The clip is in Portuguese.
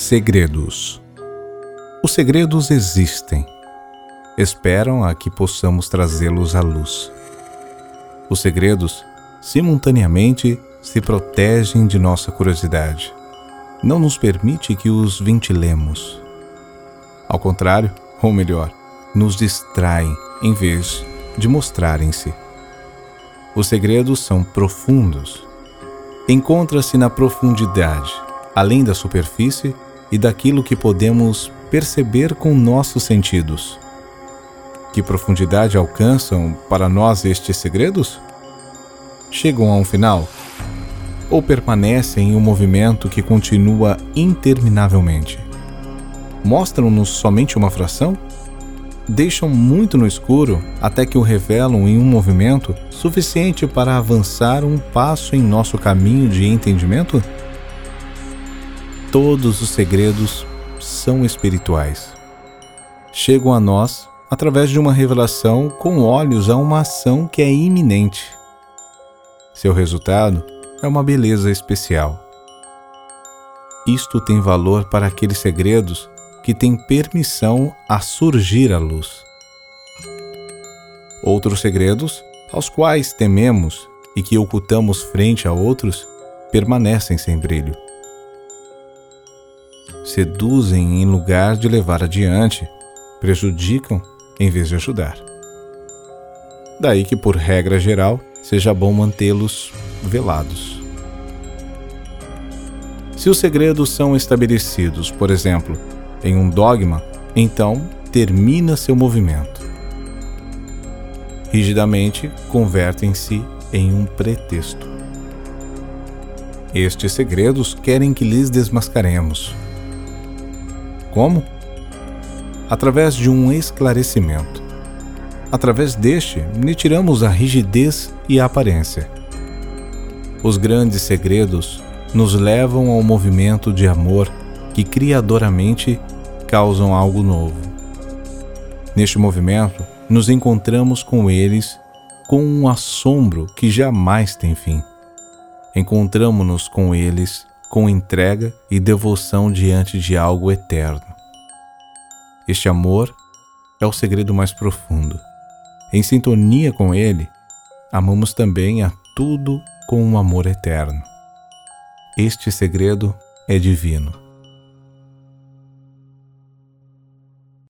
Segredos. Os segredos existem. Esperam a que possamos trazê-los à luz. Os segredos, simultaneamente, se protegem de nossa curiosidade. Não nos permite que os ventilemos. Ao contrário, ou melhor, nos distraem em vez de mostrarem-se. Os segredos são profundos. Encontra-se na profundidade além da superfície e daquilo que podemos perceber com nossos sentidos. Que profundidade alcançam para nós estes segredos? Chegam a um final? Ou permanecem em um movimento que continua interminavelmente? Mostram-nos somente uma fração? Deixam muito no escuro até que o revelam em um movimento suficiente para avançar um passo em nosso caminho de entendimento? Todos os segredos são espirituais. Chegam a nós através de uma revelação com olhos a uma ação que é iminente. Seu resultado é uma beleza especial. Isto tem valor para aqueles segredos que têm permissão a surgir à luz. Outros segredos, aos quais tememos e que ocultamos frente a outros, permanecem sem brilho seduzem em lugar de levar adiante, prejudicam em vez de ajudar. Daí que, por regra geral, seja bom mantê-los velados. Se os segredos são estabelecidos, por exemplo, em um dogma, então termina seu movimento. Rigidamente convertem-se em um pretexto. Estes segredos querem que lhes desmascaremos como? Através de um esclarecimento. Através deste, lhe tiramos a rigidez e a aparência. Os grandes segredos nos levam ao movimento de amor que criadoramente causam algo novo. Neste movimento, nos encontramos com eles com um assombro que jamais tem fim. Encontramos-nos com eles com entrega e devoção diante de algo eterno. Este amor é o segredo mais profundo. Em sintonia com ele, amamos também a tudo com um amor eterno. Este segredo é divino.